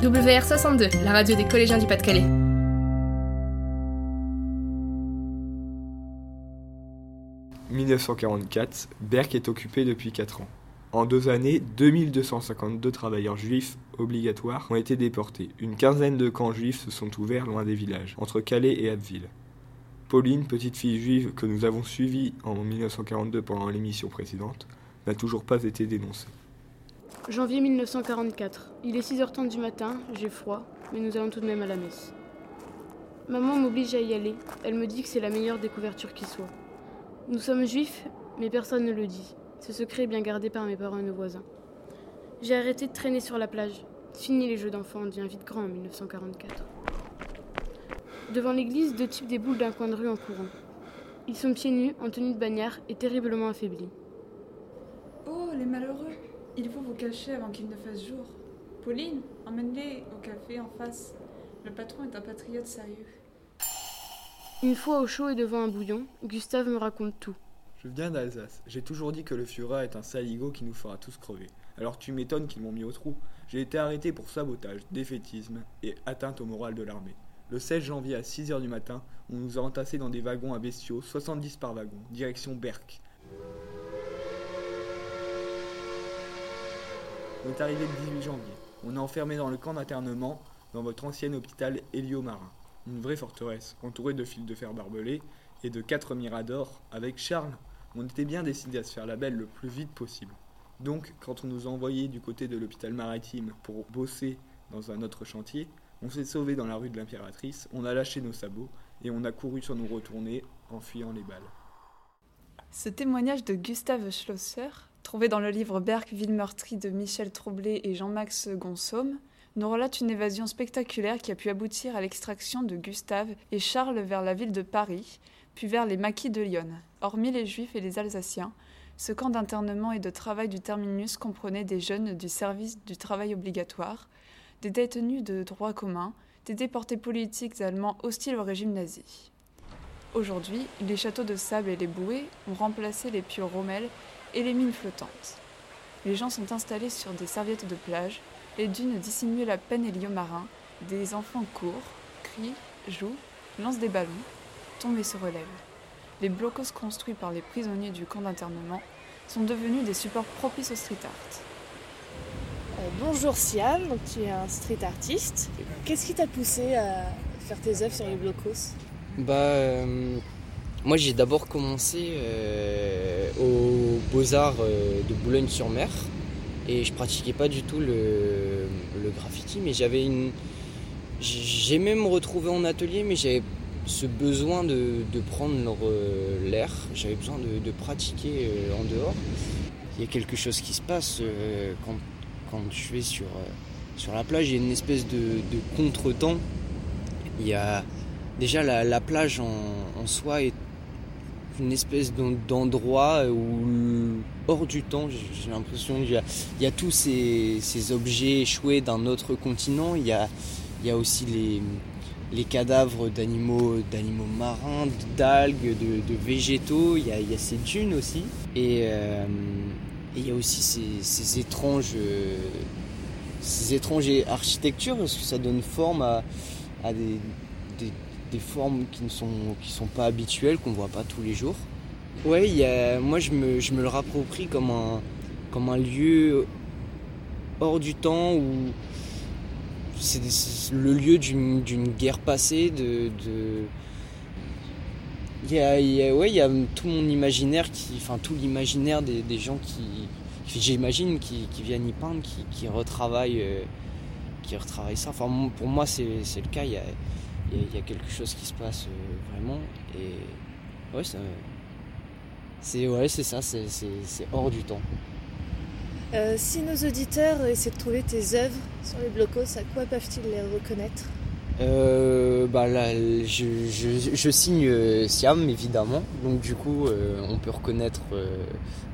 WR62, la radio des collégiens du Pas-de-Calais. « 1944, Berck est occupé depuis 4 ans. En deux années, 2252 travailleurs juifs obligatoires ont été déportés. Une quinzaine de camps juifs se sont ouverts loin des villages, entre Calais et Abbeville. Pauline, petite fille juive que nous avons suivie en 1942 pendant l'émission précédente, n'a toujours pas été dénoncée. Janvier 1944. Il est 6h30 du matin, j'ai froid, mais nous allons tout de même à la messe. Maman m'oblige à y aller. Elle me dit que c'est la meilleure des couvertures qui soit. Nous sommes juifs, mais personne ne le dit. Ce secret est bien gardé par mes parents et nos voisins. J'ai arrêté de traîner sur la plage. Fini les jeux d'enfants, on devient vite grand en 1944. Devant l'église, deux types déboulent d'un coin de rue en courant. Ils sont pieds nus, en tenue de bagnard et terriblement affaiblis. Oh, les malheureux Il faut vous cacher avant qu'il ne fasse jour. Pauline, emmène-les au café en face. Le patron est un patriote sérieux. Une fois au chaud et devant un bouillon, Gustave me raconte tout. Je viens d'Alsace. J'ai toujours dit que le Führer est un saligo qui nous fera tous crever. Alors tu m'étonnes qu'ils m'ont mis au trou. J'ai été arrêté pour sabotage, défaitisme et atteinte au moral de l'armée. Le 16 janvier à 6h du matin, on nous a entassés dans des wagons à bestiaux, 70 par wagon, direction Berck. On est arrivé le 18 janvier. On est enfermé dans le camp d'internement dans votre ancien hôpital Hélio-Marin. Une vraie forteresse, entourée de fils de fer barbelés et de quatre miradors. Avec Charles, on était bien décidé à se faire la belle le plus vite possible. Donc, quand on nous a envoyés du côté de l'hôpital maritime pour bosser dans un autre chantier, on s'est sauvé dans la rue de l'Impératrice, on a lâché nos sabots et on a couru sur nous retourner en fuyant les balles. Ce témoignage de Gustave Schlosser, trouvé dans le livre Berck, ville meurtrie de Michel Tremblay et Jean-Max Gonsomme, nous relate une évasion spectaculaire qui a pu aboutir à l'extraction de Gustave et Charles vers la ville de Paris, puis vers les maquis de Lyon. Hormis les Juifs et les Alsaciens, ce camp d'internement et de travail du terminus comprenait des jeunes du service du travail obligatoire, des détenus de droit commun, des déportés politiques allemands hostiles au régime nazi. Aujourd'hui, les châteaux de sable et les bouées ont remplacé les pieux rommels et les mines flottantes. Les gens sont installés sur des serviettes de plage, les dunes dissimulent la peine héliomarin, des enfants courent, crient, jouent, lancent des ballons, tombent et se relèvent. Les blocos construits par les prisonniers du camp d'internement sont devenus des supports propices au street art. Euh, bonjour Siam, donc tu es un street artiste. Qu'est-ce qui t'a poussé à faire tes œuvres sur les blocos? Bah, euh, moi j'ai d'abord commencé euh, aux Beaux-Arts euh, de Boulogne-sur-Mer et je pratiquais pas du tout le, graffiti, mais j'avais une. J'aimais me retrouver en atelier, mais j'avais ce besoin de, de prendre leur- l'air, j'avais besoin de, de pratiquer euh, en dehors. Il y a quelque chose qui se passe euh, quand, quand je vais sur, euh, sur la plage, il y a une espèce de, de contretemps. Il y a déjà la, la plage en, en soi est une espèce d'en- d'endroit où hors du temps, j'ai l'impression qu'il y a, tous ces, objets échoués d'un autre continent. Il y a, aussi les, cadavres d'animaux, marins, d'algues, de, végétaux. Il y, a, ces dunes aussi. Et, euh, il y a aussi ces, étranges, euh, ces étranges architectures parce que ça donne forme à, des, des formes qui ne sont, qui sont pas habituelles, qu'on voit pas tous les jours. Ouais, y a, moi je me, je me le rapproprie comme un, comme un lieu hors du temps où c'est le lieu d'une guerre passée, de, de... Il y a, ouais, il y a tout mon imaginaire, qui, enfin tout l'imaginaire des, des gens qui, j'imagine, qui, qui viennent y peindre, qui, qui retravaillent, euh, qui retravaillent ça. Enfin, pour moi, c'est le cas. Y a, il y a- quelque chose qui se passe euh, vraiment. Et ouais, c'est ouais, c'est ça, c'est hors du temps. Euh, Si nos auditeurs essaient de trouver tes œuvres sur les blocos, à quoi peuvent-ils les reconnaître? Euh, bah là, je, je, je signe euh, Siam évidemment, donc du coup on peut reconnaître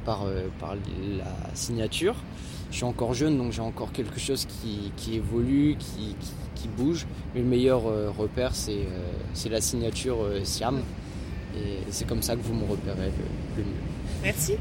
par, par la signature. Je suis encore jeune donc j'ai encore quelque chose qui, évolue, qui, bouge, mais le meilleur euh, repère c'est euh, c'est la signature euh, Siam et c'est comme ça que vous me repérez le mieux. Merci.